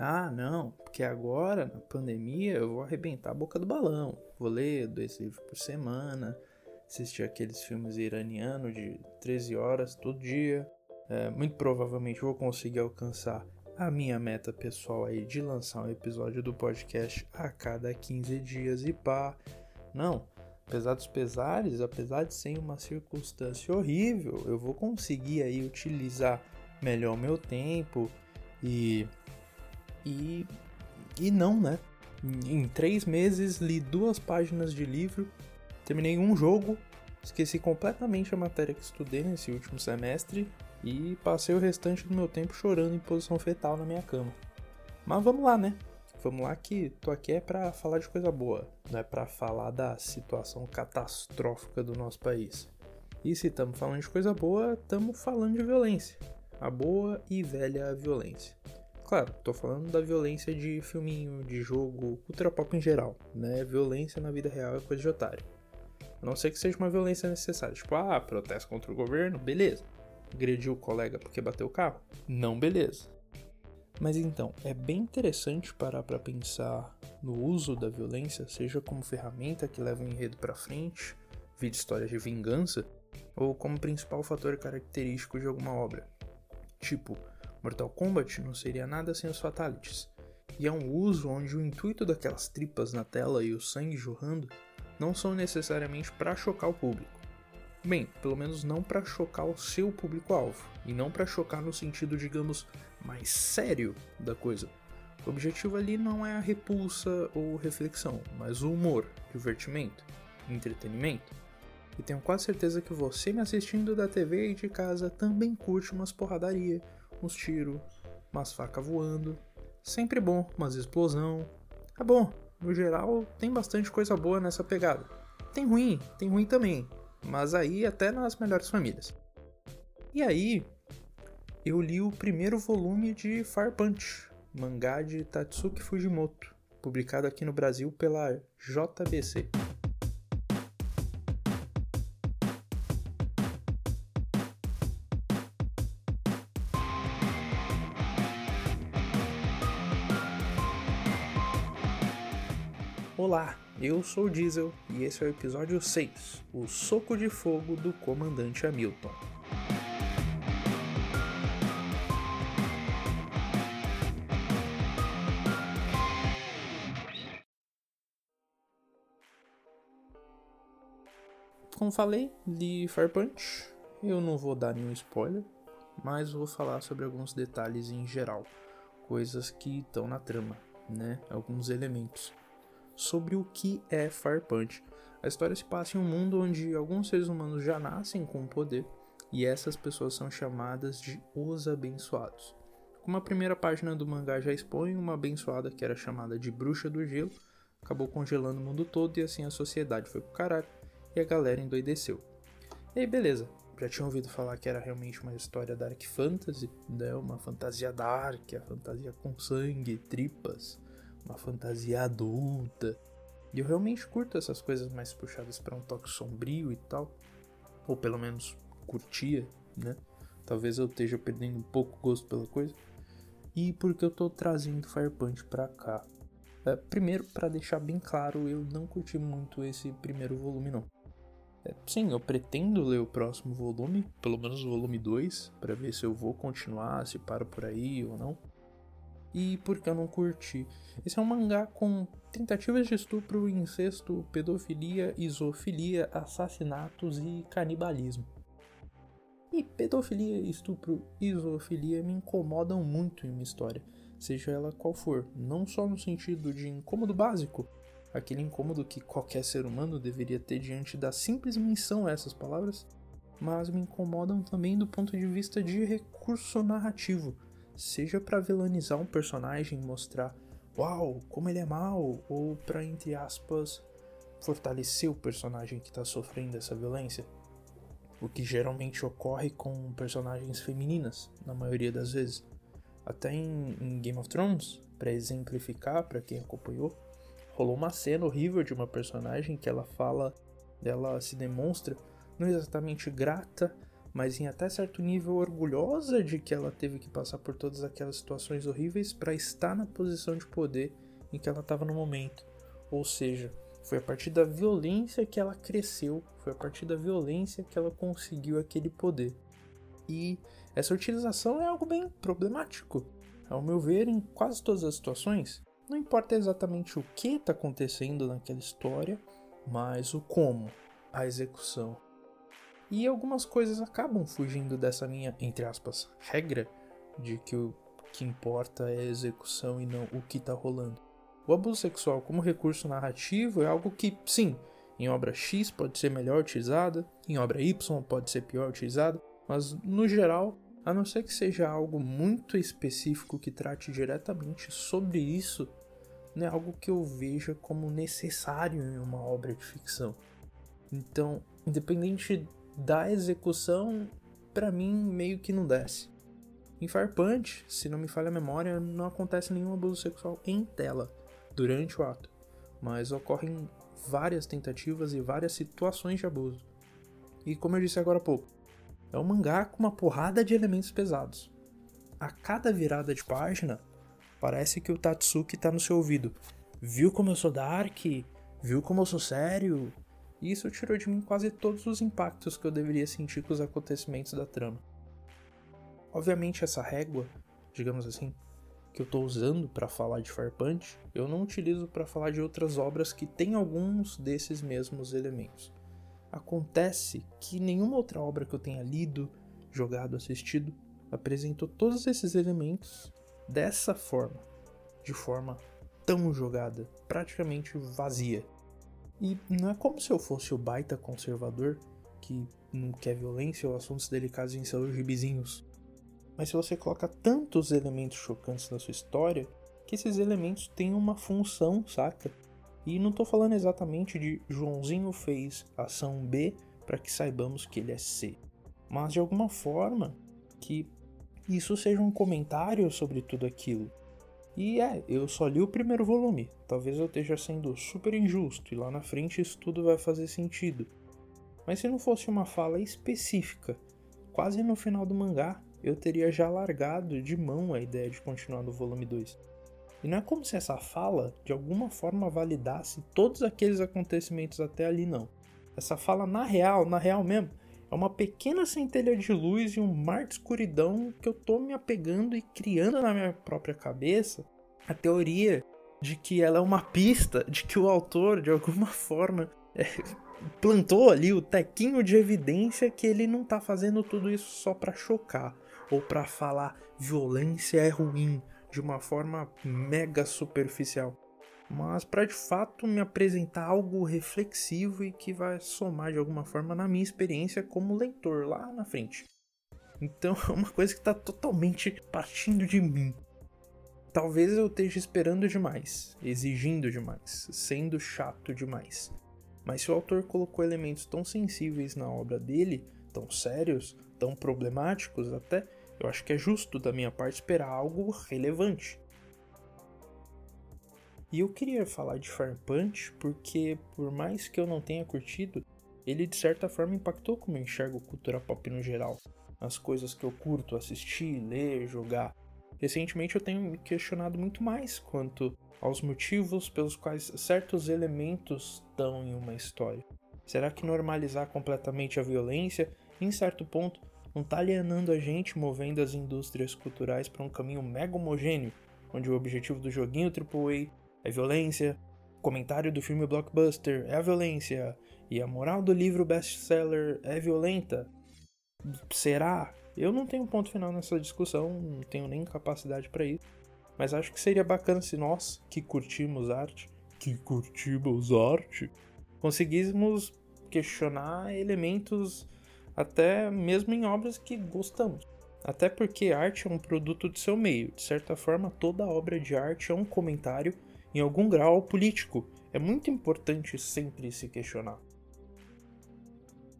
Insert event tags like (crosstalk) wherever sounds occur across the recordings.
Ah, não, porque agora, na pandemia, eu vou arrebentar a boca do balão. Vou ler dois livros por semana, assistir aqueles filmes iranianos de 13 horas todo dia. É, muito provavelmente vou conseguir alcançar a minha meta pessoal aí de lançar um episódio do podcast a cada 15 dias e pá. Não, apesar dos pesares, apesar de ser uma circunstância horrível, eu vou conseguir aí utilizar melhor o meu tempo e e e não, né? Em três meses li duas páginas de livro, terminei um jogo, esqueci completamente a matéria que estudei nesse último semestre e passei o restante do meu tempo chorando em posição fetal na minha cama. Mas vamos lá, né? Vamos lá que tô aqui é para falar de coisa boa, não é para falar da situação catastrófica do nosso país. E se estamos falando de coisa boa, estamos falando de violência. A boa e velha violência. Claro, tô falando da violência de filminho, de jogo, cultura pop em geral, né? Violência na vida real é coisa de otário. A não ser que seja uma violência necessária, tipo, ah, protesto contra o governo, beleza agrediu o colega porque bateu o carro? Não, beleza. Mas então, é bem interessante parar para pensar no uso da violência, seja como ferramenta que leva o enredo para frente, vídeo histórias de vingança, ou como principal fator característico de alguma obra. Tipo, Mortal Kombat não seria nada sem os fatalities. E é um uso onde o intuito daquelas tripas na tela e o sangue jorrando não são necessariamente para chocar o público Bem, pelo menos não para chocar o seu público-alvo, e não para chocar no sentido, digamos, mais sério da coisa. O objetivo ali não é a repulsa ou reflexão, mas o humor, divertimento, entretenimento. E tenho quase certeza que você me assistindo da TV e de casa também curte umas porradaria, uns tiros, umas facas voando. Sempre bom, umas explosão. É bom, no geral tem bastante coisa boa nessa pegada. Tem ruim, tem ruim também, mas aí até nas melhores famílias. E aí, eu li o primeiro volume de Fire Punch, mangá de Tatsuki Fujimoto, publicado aqui no Brasil pela JBC. Eu sou o Diesel e esse é o episódio 6, o soco de fogo do comandante Hamilton. Como falei, de Fire Punch, eu não vou dar nenhum spoiler, mas vou falar sobre alguns detalhes em geral, coisas que estão na trama, né? Alguns elementos sobre o que é Fire Punch. A história se passa em um mundo onde alguns seres humanos já nascem com poder e essas pessoas são chamadas de os abençoados. Como a primeira página do mangá já expõe, uma abençoada que era chamada de Bruxa do Gelo acabou congelando o mundo todo e assim a sociedade foi pro caralho e a galera endoideceu. E aí, beleza, já tinha ouvido falar que era realmente uma história Dark Fantasy, né? uma fantasia dark, a fantasia com sangue, tripas, uma fantasia adulta. E eu realmente curto essas coisas mais puxadas para um toque sombrio e tal. Ou pelo menos curtia, né? Talvez eu esteja perdendo um pouco o gosto pela coisa. E porque eu tô trazendo Fire Punch pra cá. É, primeiro, para deixar bem claro, eu não curti muito esse primeiro volume, não. É, sim, eu pretendo ler o próximo volume, pelo menos o volume 2, para ver se eu vou continuar, se paro por aí ou não e porque eu não curti. Esse é um mangá com tentativas de estupro, incesto, pedofilia, isofilia, assassinatos e canibalismo. E pedofilia, estupro isofilia me incomodam muito em uma história, seja ela qual for, não só no sentido de incômodo básico, aquele incômodo que qualquer ser humano deveria ter diante da simples menção a essas palavras, mas me incomodam também do ponto de vista de recurso narrativo seja para vilanizar um personagem, mostrar uau, como ele é mal, ou para entre aspas fortalecer o personagem que está sofrendo essa violência. O que geralmente ocorre com personagens femininas, na maioria das vezes. Até em, em Game of Thrones, para exemplificar para quem acompanhou, rolou uma cena horrível de uma personagem que ela fala, ela se demonstra não exatamente grata, mas em até certo nível orgulhosa de que ela teve que passar por todas aquelas situações horríveis para estar na posição de poder em que ela estava no momento. Ou seja, foi a partir da violência que ela cresceu, foi a partir da violência que ela conseguiu aquele poder. E essa utilização é algo bem problemático. Ao meu ver, em quase todas as situações, não importa exatamente o que está acontecendo naquela história, mas o como, a execução. E algumas coisas acabam fugindo dessa minha, entre aspas, regra de que o que importa é a execução e não o que está rolando. O abuso sexual como recurso narrativo é algo que, sim, em obra X pode ser melhor utilizada, em obra Y pode ser pior utilizada, mas no geral, a não ser que seja algo muito específico que trate diretamente sobre isso, não é algo que eu veja como necessário em uma obra de ficção. Então, independente da execução, para mim meio que não desce. Em Fire Punch, se não me falha a memória, não acontece nenhum abuso sexual em tela durante o ato, mas ocorrem várias tentativas e várias situações de abuso. E como eu disse agora há pouco, é um mangá com uma porrada de elementos pesados. A cada virada de página, parece que o Tatsuki tá no seu ouvido. Viu como eu sou dark? Viu como eu sou sério? E isso tirou de mim quase todos os impactos que eu deveria sentir com os acontecimentos da trama. Obviamente, essa régua, digamos assim, que eu estou usando para falar de Punch, eu não utilizo para falar de outras obras que têm alguns desses mesmos elementos. Acontece que nenhuma outra obra que eu tenha lido, jogado, assistido apresentou todos esses elementos dessa forma, de forma tão jogada, praticamente vazia. E não é como se eu fosse o baita conservador que não quer violência ou assuntos delicados em seus gibizinhos. Mas se você coloca tantos elementos chocantes na sua história, que esses elementos têm uma função, saca? E não estou falando exatamente de Joãozinho fez ação B para que saibamos que ele é C, mas de alguma forma que isso seja um comentário sobre tudo aquilo. E é, eu só li o primeiro volume. Talvez eu esteja sendo super injusto e lá na frente isso tudo vai fazer sentido. Mas se não fosse uma fala específica, quase no final do mangá, eu teria já largado de mão a ideia de continuar no volume 2. E não é como se essa fala de alguma forma validasse todos aqueles acontecimentos até ali, não. Essa fala, na real, na real mesmo, é uma pequena centelha de luz e um mar de escuridão que eu tô me apegando e criando na minha própria cabeça a teoria de que ela é uma pista, de que o autor, de alguma (laughs) forma, é, plantou ali o tequinho de evidência que ele não tá fazendo tudo isso só para chocar ou para falar violência é ruim de uma forma mega superficial mas para de fato me apresentar algo reflexivo e que vai somar de alguma forma na minha experiência como leitor lá na frente. Então (laughs) é uma coisa que está totalmente partindo de mim. Talvez eu esteja esperando demais, exigindo demais, sendo chato demais. Mas se o autor colocou elementos tão sensíveis na obra dele, tão sérios, tão problemáticos até, eu acho que é justo da minha parte esperar algo relevante. E eu queria falar de Fire Punch porque, por mais que eu não tenha curtido, ele de certa forma impactou como eu enxergo cultura pop no geral. As coisas que eu curto assistir, ler, jogar. Recentemente eu tenho me questionado muito mais quanto aos motivos pelos quais certos elementos estão em uma história. Será que normalizar completamente a violência, em certo ponto, não está alienando a gente, movendo as indústrias culturais para um caminho mega homogêneo, onde o objetivo do joguinho AAA é violência, o comentário do filme blockbuster é a violência, e a moral do livro best-seller é violenta? Será? Eu não tenho ponto final nessa discussão, não tenho nem capacidade para isso. Mas acho que seria bacana se nós, que curtimos arte, que curtimos arte, conseguíssemos questionar elementos até mesmo em obras que gostamos. Até porque arte é um produto do seu meio. De certa forma, toda obra de arte é um comentário em algum grau político. É muito importante sempre se questionar.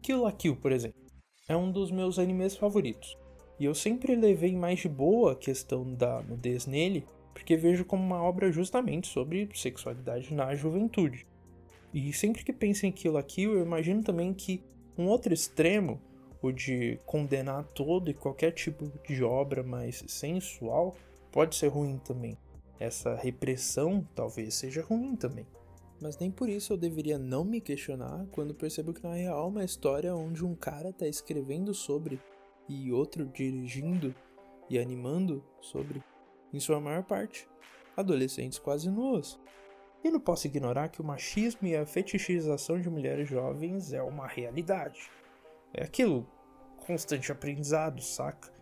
Kill la Kill, por exemplo, é um dos meus animes favoritos. E eu sempre levei mais de boa a questão da nudez nele, porque vejo como uma obra justamente sobre sexualidade na juventude. E sempre que penso em Kill la Kill, eu imagino também que um outro extremo, ou de condenar todo e qualquer tipo de obra mais sensual pode ser ruim também. Essa repressão talvez seja ruim também. Mas nem por isso eu deveria não me questionar quando percebo que na real é uma história onde um cara está escrevendo sobre e outro dirigindo e animando sobre, em sua maior parte, adolescentes quase nuas. E não posso ignorar que o machismo e a fetichização de mulheres jovens é uma realidade. É aquilo, constante aprendizado, saca?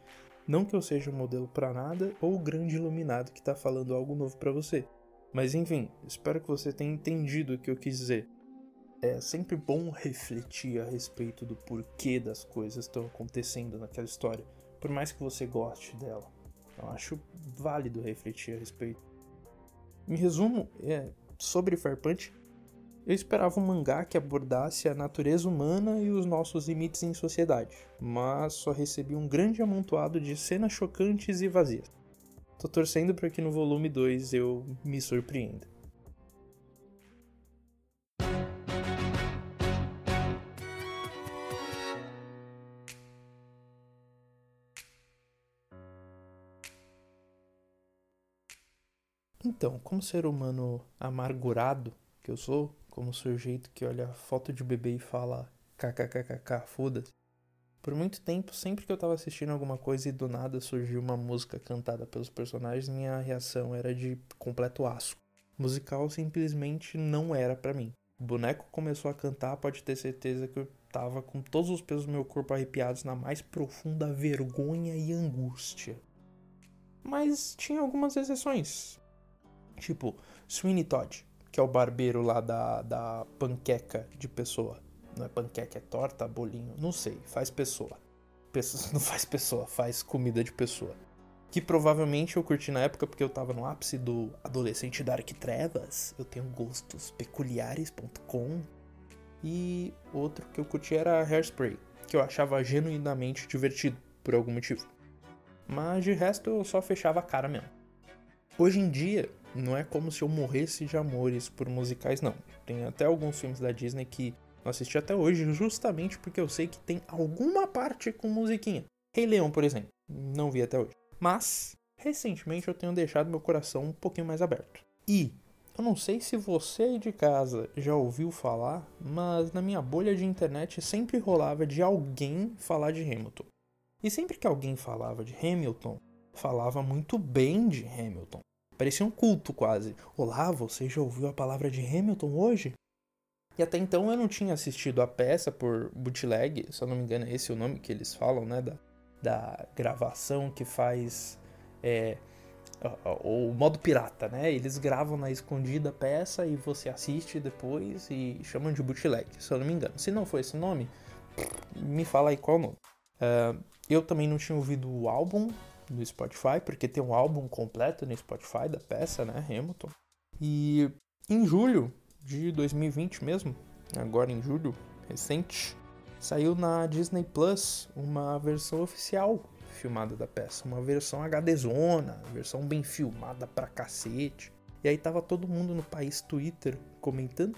Não que eu seja um modelo para nada ou o grande iluminado que tá falando algo novo para você. Mas enfim, espero que você tenha entendido o que eu quis dizer. É sempre bom refletir a respeito do porquê das coisas estão acontecendo naquela história, por mais que você goste dela. Eu acho válido refletir a respeito. Em resumo, é, sobre Fire Punch, eu esperava um mangá que abordasse a natureza humana e os nossos limites em sociedade, mas só recebi um grande amontoado de cenas chocantes e vazias. Tô torcendo para que no volume 2 eu me surpreenda. Então, como ser humano amargurado que eu sou, como sujeito que olha foto de bebê e fala kkkk, foda-se. Por muito tempo, sempre que eu tava assistindo alguma coisa e do nada surgiu uma música cantada pelos personagens, minha reação era de completo asco. Musical simplesmente não era para mim. O boneco começou a cantar, pode ter certeza que eu tava com todos os pelos do meu corpo arrepiados na mais profunda vergonha e angústia. Mas tinha algumas exceções. Tipo, Sweeney Todd, que é o barbeiro lá da, da panqueca de pessoa. Não é panqueca, é torta, bolinho, não sei, faz pessoa. pessoa. (laughs) Não faz pessoa, faz comida de pessoa. Que provavelmente eu curti na época porque eu tava no ápice do adolescente Dark Trevas. Eu tenho gostos peculiares.com. E outro que eu curti era Hairspray, que eu achava genuinamente divertido, por algum motivo. Mas de resto eu só fechava a cara mesmo. Hoje em dia, não é como se eu morresse de amores por musicais, não. Tem até alguns filmes da Disney que eu assisti até hoje, justamente porque eu sei que tem alguma parte com musiquinha. Rei Leão, por exemplo, não vi até hoje. Mas, recentemente eu tenho deixado meu coração um pouquinho mais aberto. E, eu não sei se você aí de casa já ouviu falar, mas na minha bolha de internet sempre rolava de alguém falar de Hamilton. E sempre que alguém falava de Hamilton, falava muito bem de Hamilton. Parecia um culto quase. Olá, você já ouviu a palavra de Hamilton hoje? E até então eu não tinha assistido a peça por bootleg, se eu não me engano é esse o nome que eles falam, né? Da, da gravação que faz é, o, o modo pirata, né? Eles gravam na escondida peça e você assiste depois e chamam de bootleg, se eu não me engano. Se não for esse nome, me fala aí qual o nome. Uh, eu também não tinha ouvido o álbum, no Spotify, porque tem um álbum completo no Spotify da peça, né, Hamilton. E em julho de 2020 mesmo, agora em julho, recente, saiu na Disney Plus uma versão oficial filmada da peça, uma versão HDzona, versão bem filmada pra cacete. E aí tava todo mundo no país Twitter comentando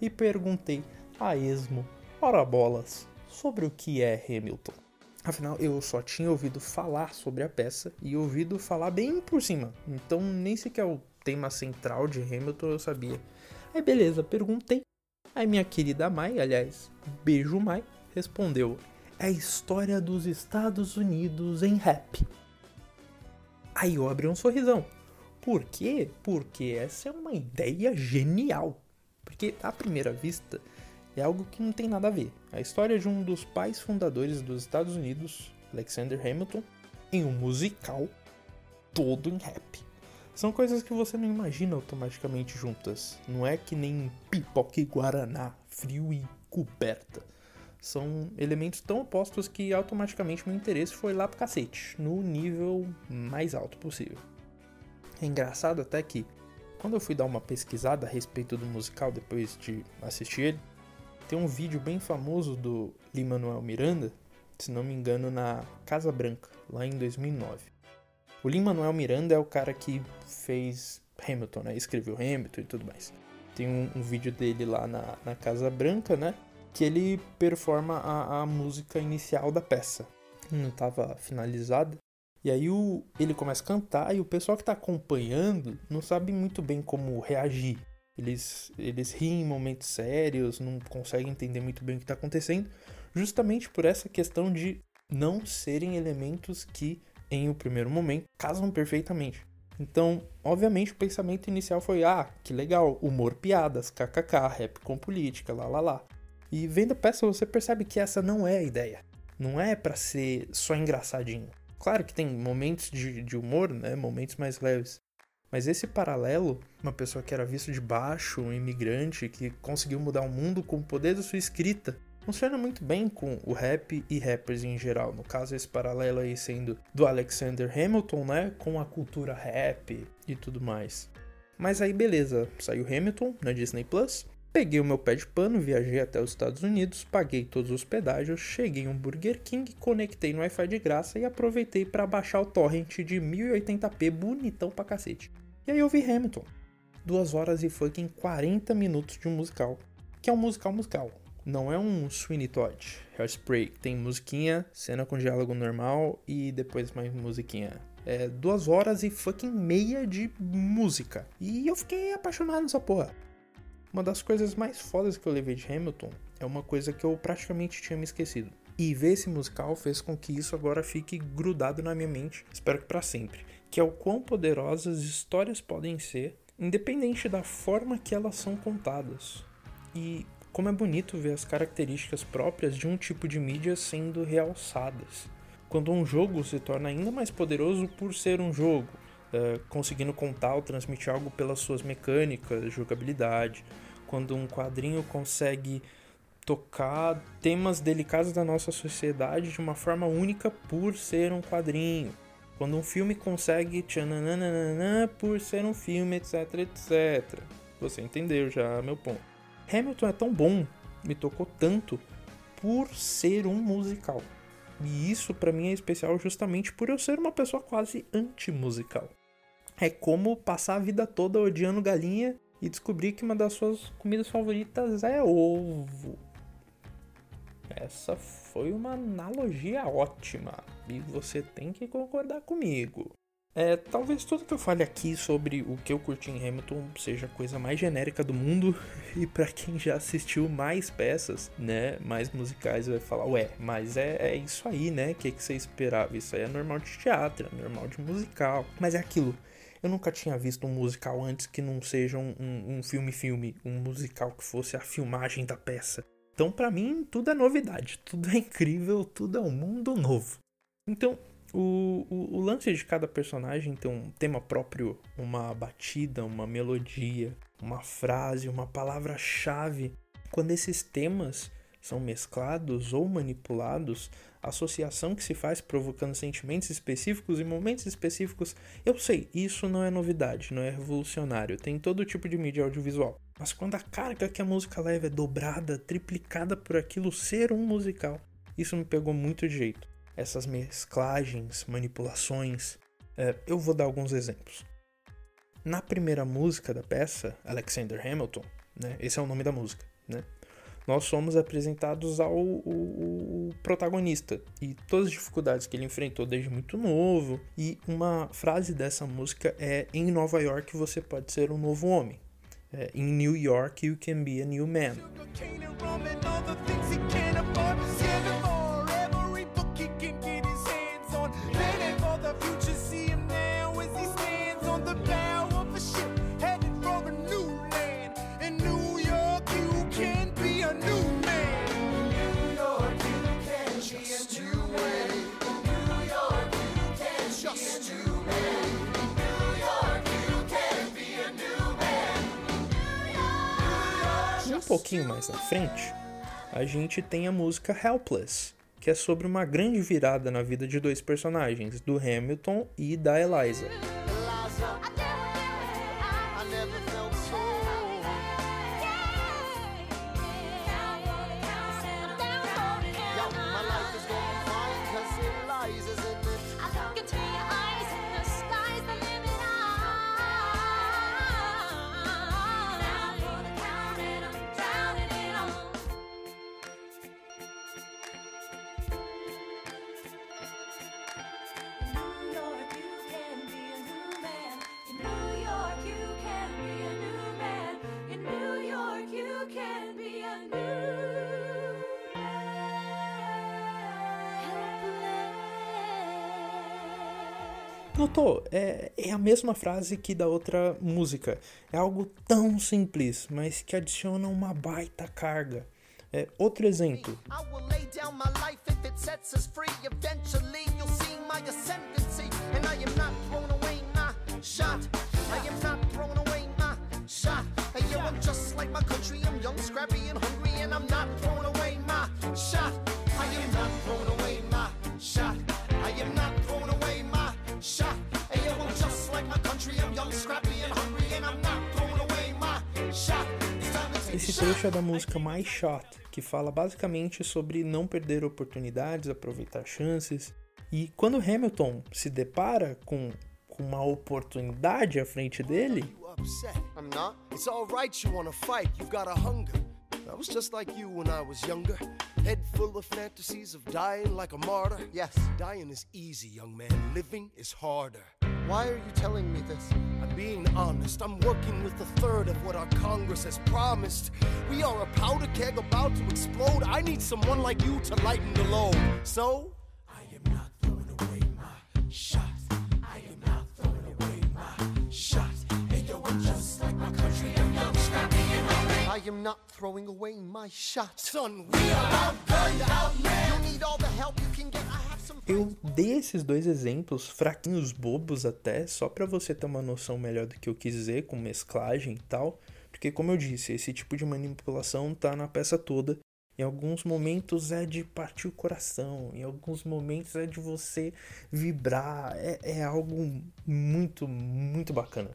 e perguntei a esmo, ora bolas, sobre o que é Hamilton. Afinal, eu só tinha ouvido falar sobre a peça e ouvido falar bem por cima. Então, nem sequer o tema central de Hamilton eu sabia. Aí, beleza, perguntei. Aí, minha querida Mai, aliás, beijo Mai, respondeu: É a história dos Estados Unidos em rap. Aí eu abri um sorrisão. Por quê? Porque essa é uma ideia genial. Porque, à primeira vista, é algo que não tem nada a ver. A história de um dos pais fundadores dos Estados Unidos, Alexander Hamilton, em um musical todo em rap. São coisas que você não imagina automaticamente juntas. Não é que nem pipoca e guaraná, frio e coberta. São elementos tão opostos que automaticamente meu interesse foi lá pro cacete, no nível mais alto possível. É engraçado até que, quando eu fui dar uma pesquisada a respeito do musical depois de assistir ele, tem um vídeo bem famoso do Lin-Manuel Miranda, se não me engano, na Casa Branca, lá em 2009. O Lin-Manuel Miranda é o cara que fez Hamilton, né? Escreveu Hamilton e tudo mais. Tem um, um vídeo dele lá na, na Casa Branca, né? que ele performa a, a música inicial da peça. Não estava finalizada. E aí o, ele começa a cantar e o pessoal que está acompanhando não sabe muito bem como reagir. Eles, eles riem em momentos sérios, não conseguem entender muito bem o que está acontecendo, justamente por essa questão de não serem elementos que, em o primeiro momento, casam perfeitamente. Então, obviamente, o pensamento inicial foi: ah, que legal, humor, piadas, kkk, rap com política, lá lá lá. E vendo a peça, você percebe que essa não é a ideia. Não é para ser só engraçadinho. Claro que tem momentos de, de humor, né? Momentos mais leves. Mas esse paralelo, uma pessoa que era vista de baixo, um imigrante que conseguiu mudar o mundo com o poder da sua escrita, funciona muito bem com o rap e rappers em geral. No caso, esse paralelo aí sendo do Alexander Hamilton, né, com a cultura rap e tudo mais. Mas aí beleza, saiu Hamilton na Disney Plus. Peguei o meu pé de pano, viajei até os Estados Unidos, paguei todos os pedágios, cheguei em um Burger King, conectei no Wi-Fi de graça e aproveitei para baixar o torrent de 1080p bonitão pra cacete. E aí eu vi Hamilton. Duas horas e fucking 40 minutos de um musical, que é um musical musical. Não é um Sweeney Todd, Hairspray, que tem musiquinha, cena com diálogo normal e depois mais musiquinha. É duas horas e fucking meia de música. E eu fiquei apaixonado nessa porra. Uma das coisas mais fodas que eu levei de Hamilton é uma coisa que eu praticamente tinha me esquecido. E ver esse musical fez com que isso agora fique grudado na minha mente, espero que para sempre, que é o quão poderosas histórias podem ser, independente da forma que elas são contadas. E como é bonito ver as características próprias de um tipo de mídia sendo realçadas. Quando um jogo se torna ainda mais poderoso por ser um jogo, uh, conseguindo contar ou transmitir algo pelas suas mecânicas, jogabilidade. Quando um quadrinho consegue tocar temas delicados da nossa sociedade de uma forma única por ser um quadrinho. Quando um filme consegue tchananana por ser um filme, etc, etc. Você entendeu já meu ponto. Hamilton é tão bom, me tocou tanto por ser um musical. E isso para mim é especial justamente por eu ser uma pessoa quase anti-musical é como passar a vida toda odiando galinha e descobrir que uma das suas comidas favoritas é ovo. Essa foi uma analogia ótima e você tem que concordar comigo. É, talvez tudo que eu fale aqui sobre o que eu curti em Hamilton seja a coisa mais genérica do mundo (laughs) e para quem já assistiu mais peças, né, mais musicais vai falar, ué, mas é, é isso aí, né, o que, que você esperava? Isso aí é normal de teatro, é normal de musical, mas é aquilo, eu nunca tinha visto um musical antes que não seja um filme-filme, um, um, um musical que fosse a filmagem da peça. Então, para mim, tudo é novidade, tudo é incrível, tudo é um mundo novo. Então, o, o, o, lance de cada personagem tem um tema próprio, uma batida, uma melodia, uma frase, uma palavra-chave. Quando esses temas são mesclados ou manipulados, a associação que se faz provocando sentimentos específicos em momentos específicos. Eu sei, isso não é novidade, não é revolucionário, tem todo tipo de mídia audiovisual. Mas quando a carga que a música leva é dobrada, triplicada por aquilo ser um musical, isso me pegou muito de jeito. Essas mesclagens, manipulações. É, eu vou dar alguns exemplos. Na primeira música da peça, Alexander Hamilton, né, esse é o nome da música, né? nós somos apresentados ao, ao, protagonista e todas as dificuldades que ele enfrentou desde muito novo. E uma frase dessa música é: Em Nova York você pode ser um novo homem. É, In New York you can be a new man. Pouquinho mais na frente, a gente tem a música Helpless, que é sobre uma grande virada na vida de dois personagens, do Hamilton e da Eliza. Notou? É, é a mesma frase que da outra música. É algo tão simples, mas que adiciona uma baita carga. É, outro exemplo. Esse trecho é da música My Shot, que fala basicamente sobre não perder oportunidades, aproveitar chances. E quando Hamilton se depara com, com uma oportunidade à frente dele. I was just like you when I was younger. Head full of fantasies of dying like a martyr. Yes. Dying is easy, young man. Living is harder. Why are you telling me this? I'm being honest. I'm working with a third of what our Congress has promised. We are a powder keg about to explode. I need someone like you to lighten the load. So, I am not throwing away my shot. I am not throwing away my shot. Hey, yo, I'm just like my country. I'm young, scrappy, and hungry. I am not throwing away my shot. Son, we are outgunned, outmanned. You need all the help you can get. Eu dei esses dois exemplos, fraquinhos, bobos até, só para você ter uma noção melhor do que eu quis dizer com mesclagem e tal, porque como eu disse, esse tipo de manipulação tá na peça toda. Em alguns momentos é de partir o coração, em alguns momentos é de você vibrar, é, é algo muito, muito bacana.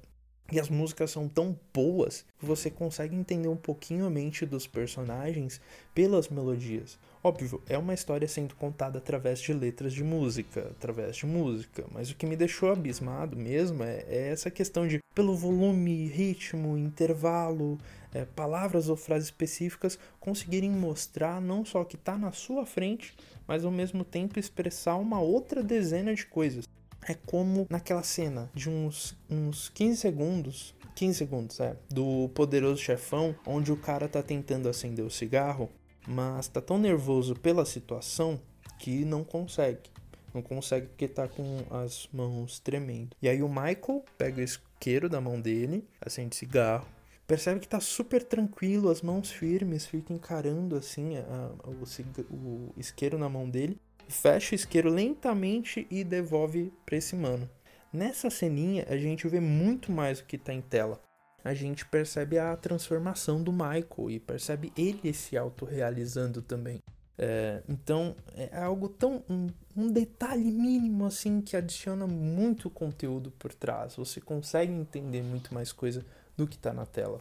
E as músicas são tão boas que você consegue entender um pouquinho a mente dos personagens pelas melodias. Óbvio, é uma história sendo contada através de letras de música, através de música, mas o que me deixou abismado mesmo é, é essa questão de, pelo volume, ritmo, intervalo, é, palavras ou frases específicas, conseguirem mostrar não só o que está na sua frente, mas ao mesmo tempo expressar uma outra dezena de coisas. É como naquela cena de uns, uns 15 segundos 15 segundos, é, do poderoso chefão, onde o cara tá tentando acender o cigarro, mas tá tão nervoso pela situação que não consegue. Não consegue porque tá com as mãos tremendo. E aí o Michael pega o isqueiro da mão dele, acende cigarro, percebe que tá super tranquilo, as mãos firmes, fica encarando assim a, a, o, o isqueiro na mão dele fecha o isqueiro lentamente e devolve para esse mano. Nessa ceninha a gente vê muito mais do que está em tela. A gente percebe a transformação do Michael e percebe ele se autorrealizando também. É, então é algo tão. Um, um, detalhe mínimo assim que adiciona muito conteúdo por trás. Você consegue entender muito mais coisa do que está na tela.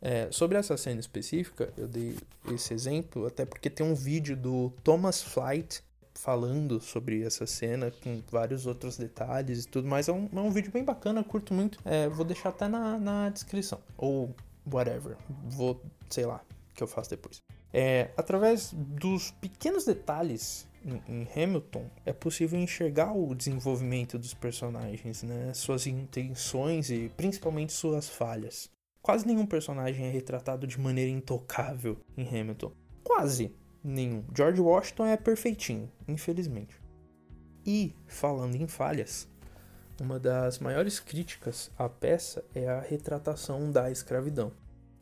É, sobre essa cena específica, eu dei esse exemplo até porque tem um vídeo do Thomas Flight falando sobre essa cena com vários outros detalhes e tudo mais. É um, é um vídeo bem bacana, curto muito. É, vou deixar até na, na descrição. Ou whatever. Vou, sei lá, que eu faço depois. É, através dos pequenos detalhes em, Hamilton, é possível enxergar o desenvolvimento dos personagens, né? suas intenções e principalmente suas falhas. Quase nenhum personagem é retratado de maneira intocável em Hamilton. Quase, nenhum. George Washington é perfeitinho, infelizmente. E, falando em falhas, uma das maiores críticas à peça é a retratação da escravidão.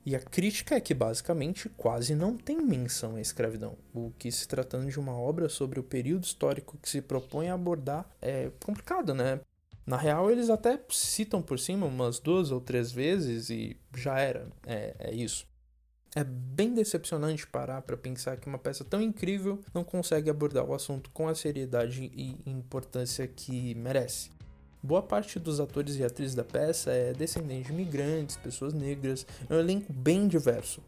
E a crítica é que basicamente quase não tem menção à escravidão, o que se tratando de uma obra sobre o período histórico que se propõe a abordar é complicado, né? Na real, eles até citam por cima umas duas ou três vezes e já era, é, é isso. É bem decepcionante parar para pensar que uma peça tão incrível não consegue abordar o assunto com a seriedade e importância que merece. Boa parte dos atores e atrizes da peça é descendente de imigrantes, pessoas negras, é um elenco bem diverso.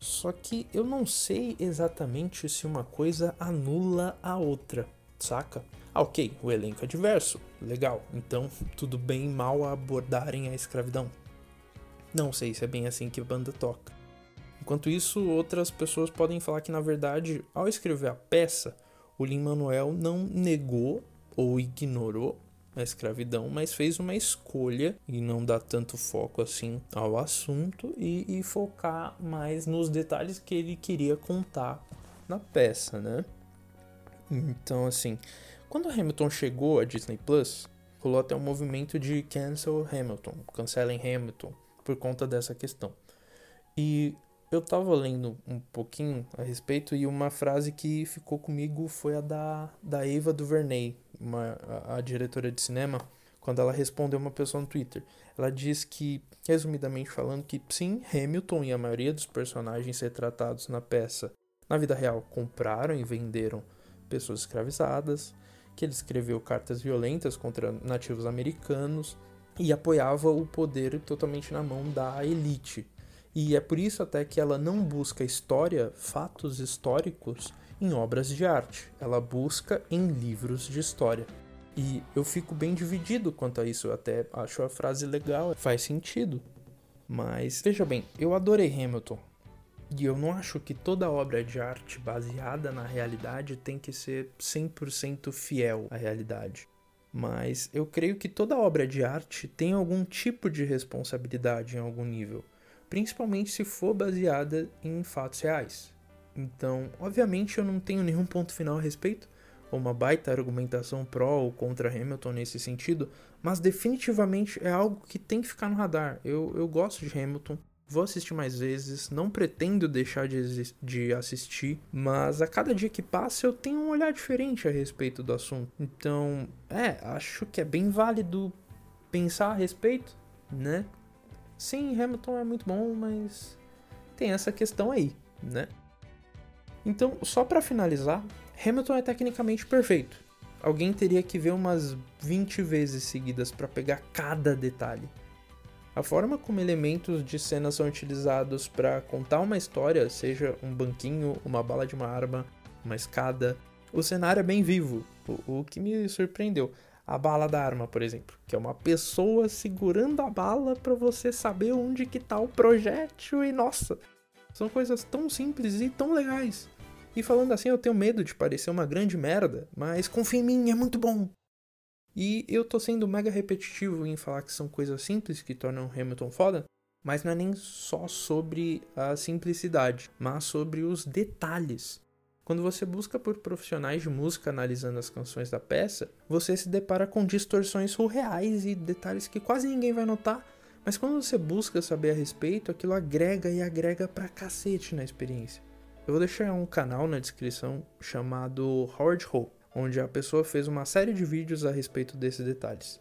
Só que eu não sei exatamente se uma coisa anula a outra, saca? Ah, ok, o elenco é diverso, legal, então (laughs) tudo bem mal abordarem a escravidão. Não sei se é bem assim que a banda toca. Enquanto isso, outras pessoas podem falar que, na verdade, ao escrever a peça, o Lin-Manuel não negou ou ignorou a escravidão, mas fez uma escolha e não dá tanto foco assim ao assunto e, e focar mais nos detalhes que ele queria contar na peça, né? Então, assim, quando Hamilton chegou a Disney Plus, rolou até um movimento de cancel Hamilton, cancelem Hamilton, por conta dessa questão. E eu tava lendo um pouquinho a respeito e uma frase que ficou comigo foi a da, da Eva DuVernay, uma, a, a diretora de cinema, quando ela respondeu uma pessoa no Twitter. Ela diz que, resumidamente falando, que sim, Hamilton e a maioria dos personagens retratados na peça na vida real compraram e venderam pessoas escravizadas, que ele escreveu cartas violentas contra nativos americanos e apoiava o poder totalmente na mão da elite. E é por isso até que ela não busca história, fatos históricos em obras de arte. Ela busca em livros de história. E eu fico bem dividido quanto a isso. Eu até acho a frase legal, faz sentido. Mas veja bem, eu adorei Hamilton. E eu não acho que toda obra de arte baseada na realidade tem que ser 100% fiel à realidade. Mas eu creio que toda obra de arte tem algum tipo de responsabilidade em algum nível, principalmente se for baseada em fatos reais. Então, obviamente, eu não tenho nenhum ponto final a respeito, ou uma baita argumentação pró ou contra Hamilton nesse sentido, mas definitivamente é algo que tem que ficar no radar. Eu, eu gosto de Hamilton, vou assistir mais vezes, não pretendo deixar de, de assistir, mas a cada dia que passa eu tenho um olhar diferente a respeito do assunto. Então, é, acho que é bem válido pensar a respeito, né? Sim, Hamilton é muito bom, mas tem essa questão aí, né? Então, só para finalizar, Hamilton é tecnicamente perfeito. Alguém teria que ver umas 20 vezes seguidas para pegar cada detalhe. A forma como elementos de cena são utilizados para contar uma história, seja um banquinho, uma bala de uma arma, uma escada, o cenário é bem vivo, o, o que me surpreendeu. A bala da arma, por exemplo, que é uma pessoa segurando a bala para você saber onde que tá o projétil e nossa, são coisas tão simples e tão legais. E falando assim, eu tenho medo de parecer uma grande merda, mas confia em mim, é muito bom. E eu tô sendo mega repetitivo em falar que são coisas simples que tornam Hamilton foda, mas não é nem só sobre a simplicidade, mas sobre os detalhes. Quando você busca por profissionais de música analisando as canções da peça, você se depara com distorções surreais e detalhes que quase ninguém vai notar, mas quando você busca saber a respeito, aquilo agrega e agrega pra cacete na experiência. Eu vou deixar um canal na descrição chamado Howard Hope onde a pessoa fez uma série de vídeos a respeito desses detalhes.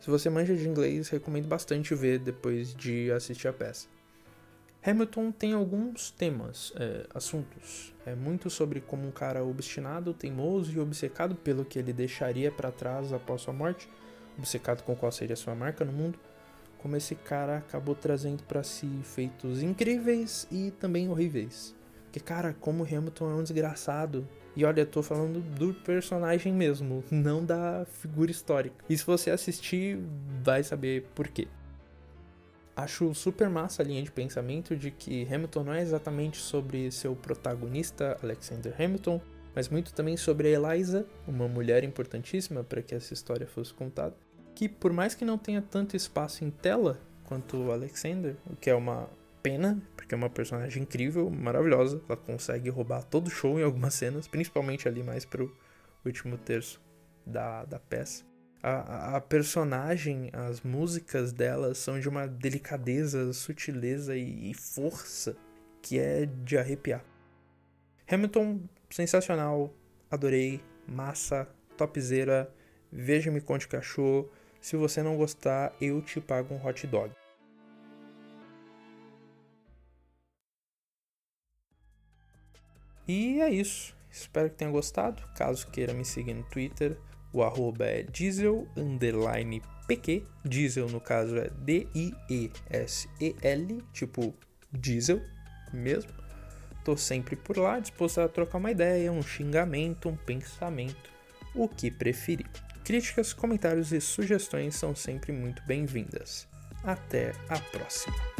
Se você manja de inglês, recomendo bastante ver depois de assistir a peça. Hamilton tem alguns temas, é, assuntos. É muito sobre como um cara obstinado, teimoso e obcecado pelo que ele deixaria para trás após sua morte, obcecado com qual seria sua marca no mundo, como esse cara acabou trazendo para si feitos incríveis e também horríveis. Porque, cara, como Hamilton é um desgraçado, e olha, eu tô falando do personagem mesmo, não da figura histórica. E se você assistir, vai saber por quê. Acho super massa a linha de pensamento de que Hamilton não é exatamente sobre seu protagonista, Alexander Hamilton, mas muito também sobre a Eliza, uma mulher importantíssima para que essa história fosse contada, que por mais que não tenha tanto espaço em tela quanto o Alexander, o que é uma pena, porque é uma personagem incrível, maravilhosa. Ela consegue roubar todo o show em algumas cenas, principalmente ali mais pro último terço da, da peça. A, a, personagem, as músicas dela são de uma delicadeza, sutileza e, e força que é de arrepiar. Hamilton, sensacional, adorei, massa, topzera, veja-me conte cachorro. Se você não gostar, eu te pago um hot dog. E é isso. Espero que tenha gostado. Caso queira me seguir no Twitter, o arroba é diesel underline pq. Diesel no caso é D-I-E-S-E-L, tipo diesel mesmo. Tô sempre por lá, disposto a trocar uma ideia, um xingamento, um pensamento, o que preferir. Críticas, comentários e sugestões são sempre muito bem-vindas. Até a próxima!